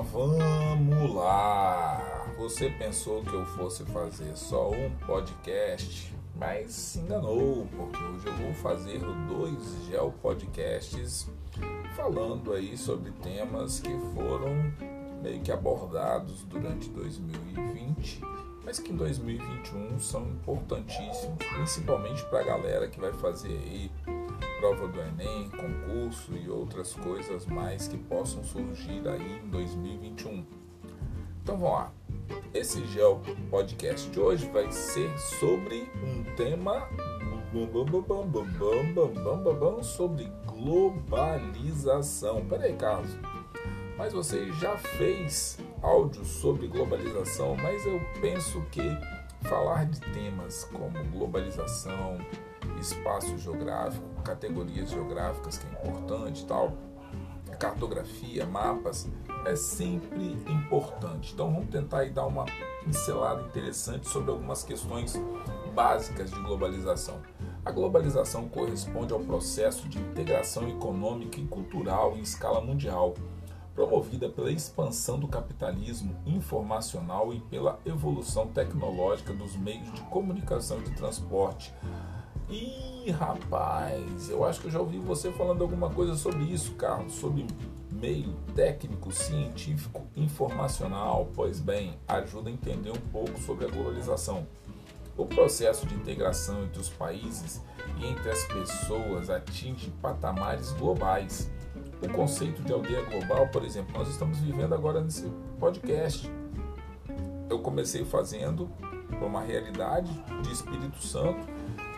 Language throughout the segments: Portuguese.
vamos lá! Você pensou que eu fosse fazer só um podcast, mas se enganou, porque hoje eu vou fazer dois gel podcasts falando aí sobre temas que foram meio que abordados durante 2020, mas que em 2021 são importantíssimos, principalmente para a galera que vai fazer aí prova do Enem, concurso e outras coisas mais que possam surgir aí em 2021. Então vamos lá. Esse Geo Podcast de hoje vai ser sobre um tema sobre globalização. Peraí, Carlos, mas você já fez áudio sobre globalização, mas eu penso que falar de temas como globalização, espaço geográfico, categorias geográficas que é importante tal, cartografia, mapas, é sempre importante. Então vamos tentar aí dar uma pincelada interessante sobre algumas questões básicas de globalização. A globalização corresponde ao processo de integração econômica e cultural em escala mundial, promovida pela expansão do capitalismo informacional e pela evolução tecnológica dos meios de comunicação e de transporte, Ih, rapaz, eu acho que eu já ouvi você falando alguma coisa sobre isso, Carlos, sobre meio técnico, científico, informacional. Pois bem, ajuda a entender um pouco sobre a globalização. O processo de integração entre os países e entre as pessoas atinge patamares globais. O conceito de aldeia global, por exemplo, nós estamos vivendo agora nesse podcast. Eu comecei fazendo uma realidade de Espírito Santo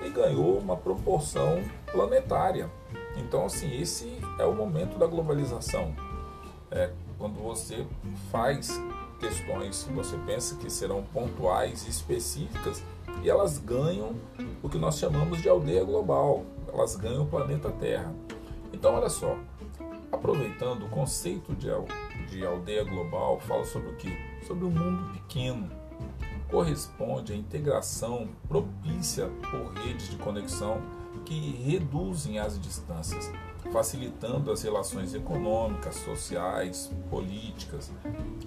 e ganhou uma proporção planetária. Então, assim, esse é o momento da globalização. É quando você faz questões que você pensa que serão pontuais e específicas e elas ganham o que nós chamamos de aldeia global. Elas ganham o planeta Terra. Então, olha só, aproveitando o conceito de, de aldeia global, fala sobre o que? Sobre o um mundo pequeno corresponde à integração propícia por redes de conexão que reduzem as distâncias, facilitando as relações econômicas, sociais, políticas,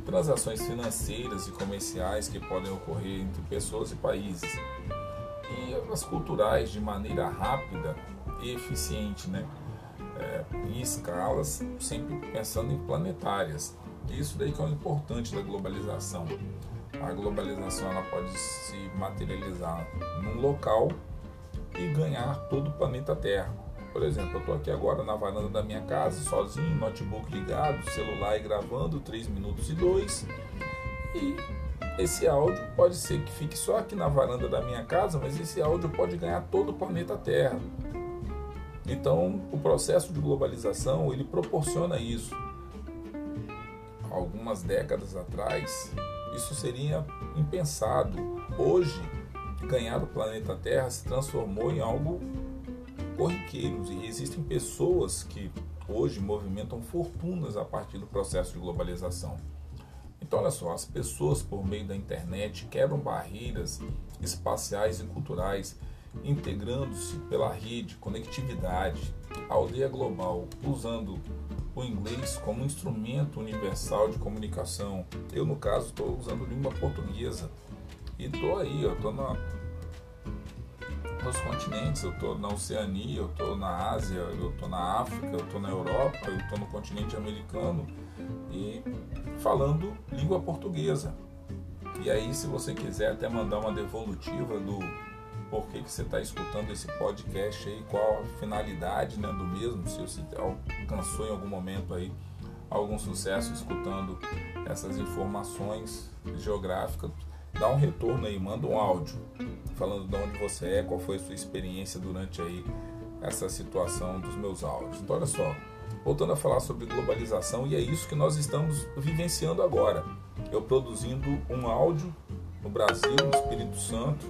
transações financeiras e comerciais que podem ocorrer entre pessoas e países, e as culturais de maneira rápida e eficiente, né? É, em escalas, sempre pensando em planetárias. Isso daí que é o importante da globalização a globalização ela pode se materializar num local e ganhar todo o planeta Terra. Por exemplo, eu estou aqui agora na varanda da minha casa, sozinho, notebook ligado, celular e gravando 3 minutos e 2. E esse áudio pode ser que fique só aqui na varanda da minha casa, mas esse áudio pode ganhar todo o planeta Terra. Então, o processo de globalização ele proporciona isso. Algumas décadas atrás, isso seria impensado. Hoje, ganhar o planeta Terra se transformou em algo corriqueiro e existem pessoas que hoje movimentam fortunas a partir do processo de globalização. Então, olha só, as pessoas por meio da internet quebram barreiras espaciais e culturais, integrando-se pela rede, conectividade, aldeia global, usando o inglês como instrumento universal de comunicação. Eu, no caso, estou usando língua portuguesa e estou aí, eu estou na, nos continentes, eu estou na Oceania, eu estou na Ásia, eu estou na África, eu estou na Europa, eu estou no continente americano e falando língua portuguesa. E aí, se você quiser até mandar uma devolutiva do por que, que você está escutando esse podcast aí, qual a finalidade né, do mesmo, se você alcançou em algum momento aí algum sucesso escutando essas informações geográficas, dá um retorno aí, manda um áudio falando de onde você é, qual foi a sua experiência durante aí essa situação dos meus áudios. Então olha só, voltando a falar sobre globalização e é isso que nós estamos vivenciando agora. Eu produzindo um áudio no Brasil, no Espírito Santo,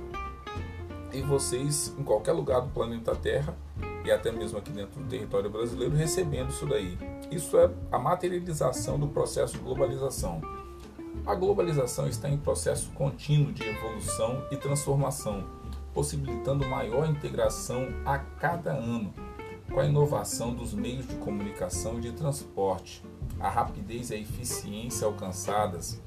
e vocês em qualquer lugar do planeta Terra e até mesmo aqui dentro do território brasileiro recebendo isso daí. Isso é a materialização do processo de globalização. A globalização está em processo contínuo de evolução e transformação, possibilitando maior integração a cada ano, com a inovação dos meios de comunicação e de transporte, a rapidez e a eficiência alcançadas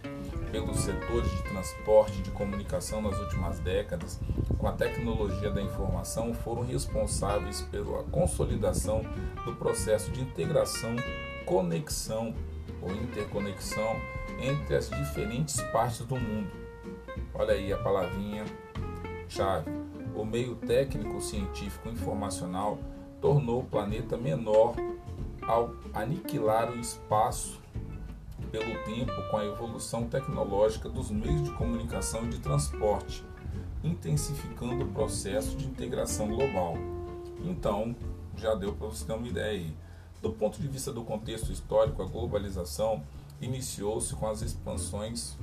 pelos setores de transporte e de comunicação nas últimas décadas, com a tecnologia da informação, foram responsáveis pela consolidação do processo de integração, conexão ou interconexão entre as diferentes partes do mundo. Olha aí a palavrinha chave. O meio técnico, científico, informacional tornou o planeta menor ao aniquilar o espaço pelo tempo com a evolução tecnológica dos meios de comunicação e de transporte, intensificando o processo de integração global. Então, já deu para você ter uma ideia aí. Do ponto de vista do contexto histórico, a globalização iniciou-se com as expansões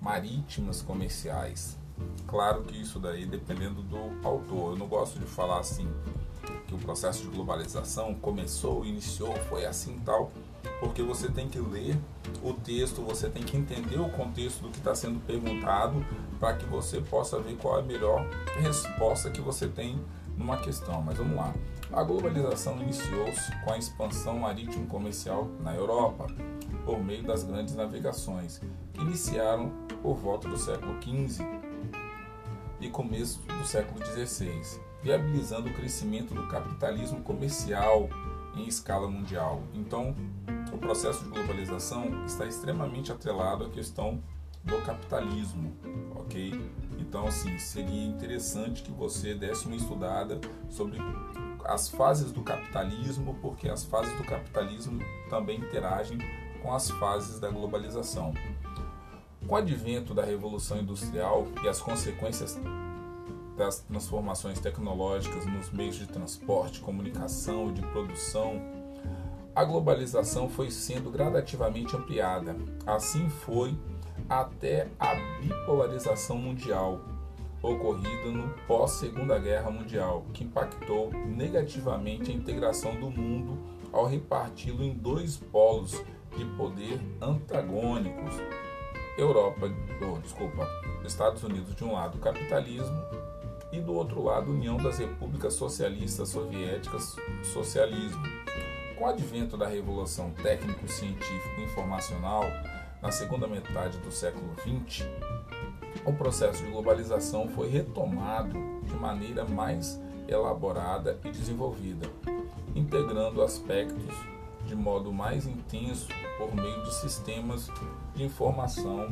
marítimas comerciais. Claro que isso daí dependendo do autor. Eu não gosto de falar assim que o processo de globalização começou, iniciou, foi assim tal, porque você tem que ler o texto, você tem que entender o contexto do que está sendo perguntado para que você possa ver qual é a melhor resposta que você tem numa questão. Mas vamos lá. A globalização iniciou-se com a expansão marítimo comercial na Europa, por meio das grandes navegações, que iniciaram por volta do século XV e começo do século XVI, viabilizando o crescimento do capitalismo comercial em escala mundial. Então, o processo de globalização está extremamente atrelado à questão do capitalismo, ok? Então, assim, seria interessante que você desse uma estudada sobre as fases do capitalismo, porque as fases do capitalismo também interagem com as fases da globalização. Com o advento da Revolução Industrial e as consequências das transformações tecnológicas nos meios de transporte, comunicação e de produção, a globalização foi sendo gradativamente ampliada. Assim foi até a bipolarização mundial, ocorrida no pós-Segunda Guerra Mundial, que impactou negativamente a integração do mundo ao reparti-lo em dois polos de poder antagônicos. Europa, oh, desculpa, Estados Unidos de um lado, capitalismo e do outro lado, União das Repúblicas Socialistas Soviéticas, socialismo. Com o advento da revolução técnico-científico-informacional na segunda metade do século XX, o processo de globalização foi retomado de maneira mais elaborada e desenvolvida, integrando aspectos de modo mais intenso por meio de sistemas de informação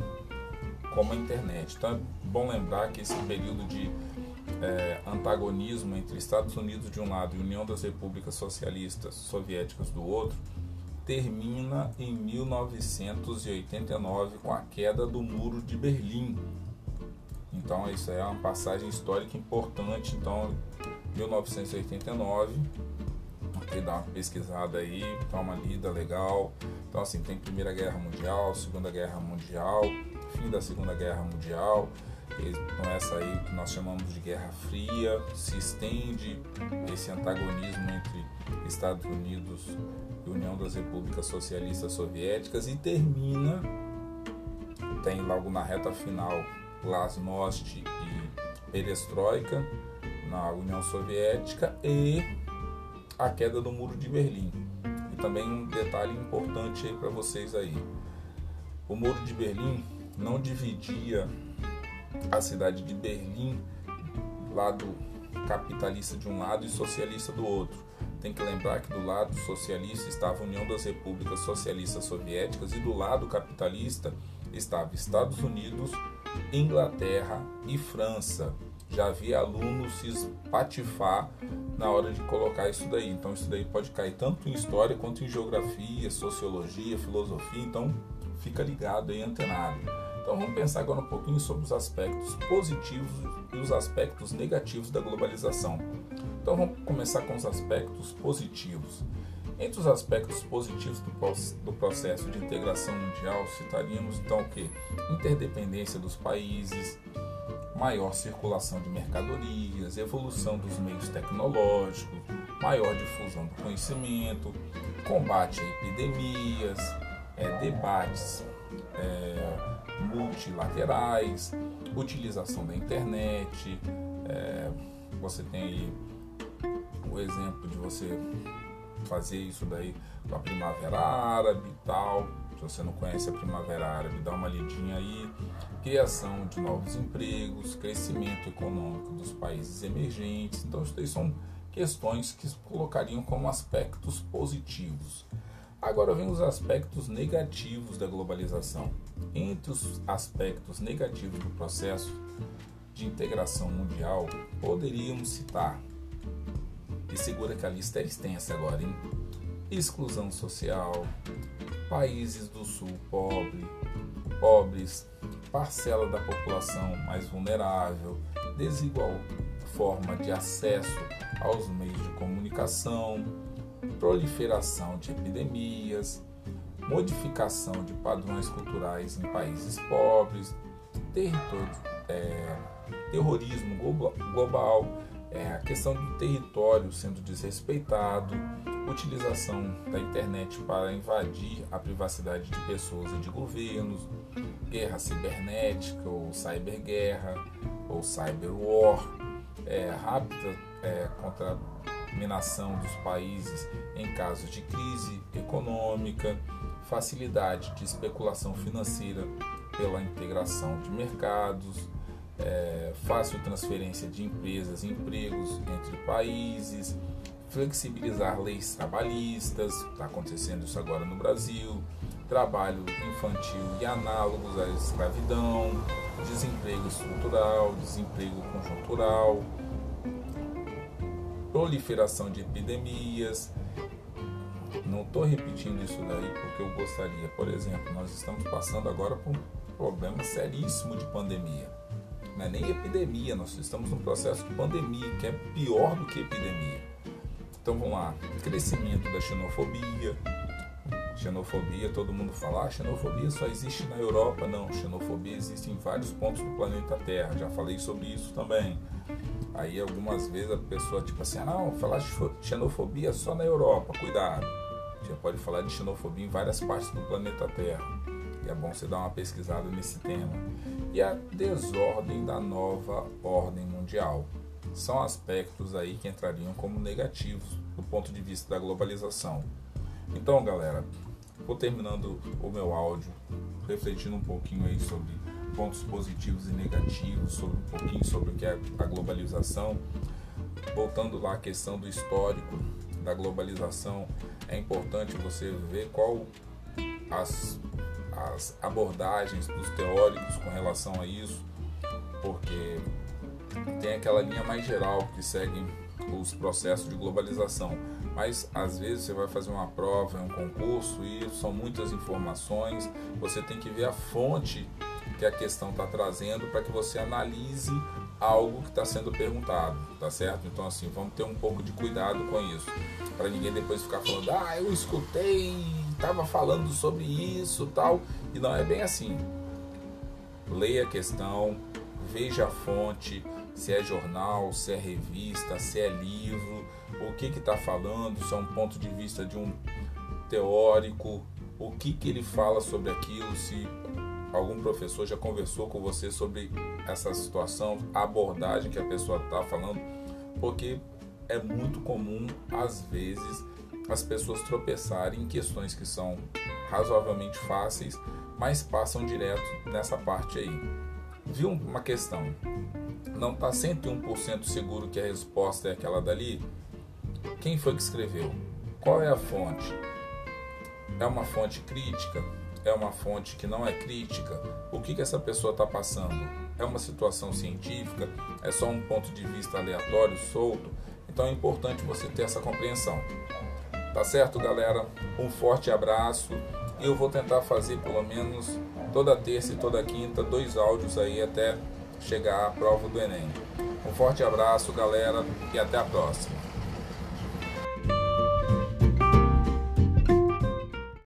como a internet. Então é bom lembrar que esse período de é, antagonismo entre Estados Unidos de um lado e União das Repúblicas Socialistas Soviéticas do outro termina em 1989 com a queda do Muro de Berlim. Então isso é uma passagem histórica importante. Então 1989 e dá uma pesquisada aí, dá uma lida legal. Então assim tem Primeira Guerra Mundial, Segunda Guerra Mundial, fim da Segunda Guerra Mundial com essa aí que nós chamamos de Guerra Fria, se estende esse antagonismo entre Estados Unidos e União das Repúblicas Socialistas Soviéticas e termina, tem logo na reta final Glasnost e Perestroika na União Soviética e a queda do Muro de Berlim. E também um detalhe importante aí para vocês aí. O Muro de Berlim não dividia a cidade de Berlim, lado capitalista de um lado e socialista do outro. Tem que lembrar que do lado socialista estava a União das Repúblicas Socialistas Soviéticas e do lado capitalista estava Estados Unidos, Inglaterra e França. Já havia alunos se espatifar na hora de colocar isso daí. Então isso daí pode cair tanto em história quanto em geografia, sociologia, filosofia. Então fica ligado aí, antenado. Então vamos pensar agora um pouquinho sobre os aspectos positivos e os aspectos negativos da globalização. Então vamos começar com os aspectos positivos. Entre os aspectos positivos do, processo de integração mundial, citaríamos então o que? Interdependência dos países, maior circulação de mercadorias, evolução dos meios tecnológicos, maior difusão do conhecimento, combate a epidemias, é, debates é, multilaterais, utilização da internet. É, você tem o exemplo de você fazer isso daí com a Primavera Árabe e tal. Se você não conhece a Primavera Árabe, dá uma lidinha aí. Criação de novos empregos, crescimento econômico dos países emergentes. Então, isso daí são questões que colocariam como aspectos positivos. Agora vem os aspectos negativos da globalização. Entre os aspectos negativos do processo de integração mundial, poderíamos citar, e segura que a lista é extensa agora, hein? exclusão social, países do sul pobre, pobres, parcela da população mais vulnerável, desigual forma de acesso aos meios de comunicação, proliferação de epidemias, modificação de padrões culturais em países pobres, é, terrorismo global, é, a questão do território sendo desrespeitado, utilização da internet para invadir a privacidade de pessoas e de governos, guerra cibernética ou cyberguerra ou cyberwar, é, rápida é, contaminação dos países em casos de crise econômica, facilidade de especulação financeira pela integração de mercados, é, fácil transferência de empresas e empregos entre países, flexibilizar leis trabalhistas, está acontecendo isso agora no Brasil, trabalho infantil e análogos à escravidão, desemprego estrutural, desemprego conjuntural, proliferação de epidemias. Não estou repetindo isso daí porque eu gostaria. Por exemplo, nós estamos passando agora por um problema seríssimo de pandemia. Não é nem epidemia, nós estamos num processo de pandemia que é pior do que epidemia. Então vamos lá, crescimento da xenofobia, Xenofobia, todo mundo fala, ah, xenofobia só existe na Europa. Não, xenofobia existe em vários pontos do planeta Terra. Já falei sobre isso também. Aí algumas vezes a pessoa, tipo assim, ah, não, falar de xenofobia só na Europa, cuidado. Já pode falar de xenofobia em várias partes do planeta Terra. E é bom você dar uma pesquisada nesse tema. E a desordem da nova ordem mundial. São aspectos aí que entrariam como negativos do ponto de vista da globalização. Então, galera, vou terminando o meu áudio, refletindo um pouquinho aí sobre pontos positivos e negativos, sobre um pouquinho sobre o que é a globalização. Voltando lá à questão do histórico da globalização, é importante você ver qual as, as abordagens dos teóricos com relação a isso, porque tem aquela linha mais geral que segue os processos de globalização mas às vezes você vai fazer uma prova, um concurso e são muitas informações, você tem que ver a fonte que a questão está trazendo para que você analise algo que está sendo perguntado, tá certo? Então assim, vamos ter um pouco de cuidado com isso, para ninguém depois ficar falando, ah, eu escutei, estava falando sobre isso, tal, e não é bem assim. Leia a questão, veja a fonte, se é jornal, se é revista, se é livro, o que está falando, se é um ponto de vista de um teórico, o que, que ele fala sobre aquilo, se algum professor já conversou com você sobre essa situação, a abordagem que a pessoa está falando, porque é muito comum, às vezes, as pessoas tropeçarem em questões que são razoavelmente fáceis, mas passam direto nessa parte aí. Viu uma questão? Não está 101% seguro que a resposta é aquela dali? Quem foi que escreveu? Qual é a fonte? É uma fonte crítica? É uma fonte que não é crítica? O que, que essa pessoa está passando? É uma situação científica? É só um ponto de vista aleatório, solto? Então é importante você ter essa compreensão. Tá certo, galera? Um forte abraço. E eu vou tentar fazer pelo menos toda terça e toda quinta dois áudios aí até chegar à prova do Enem. Um forte abraço, galera, e até a próxima.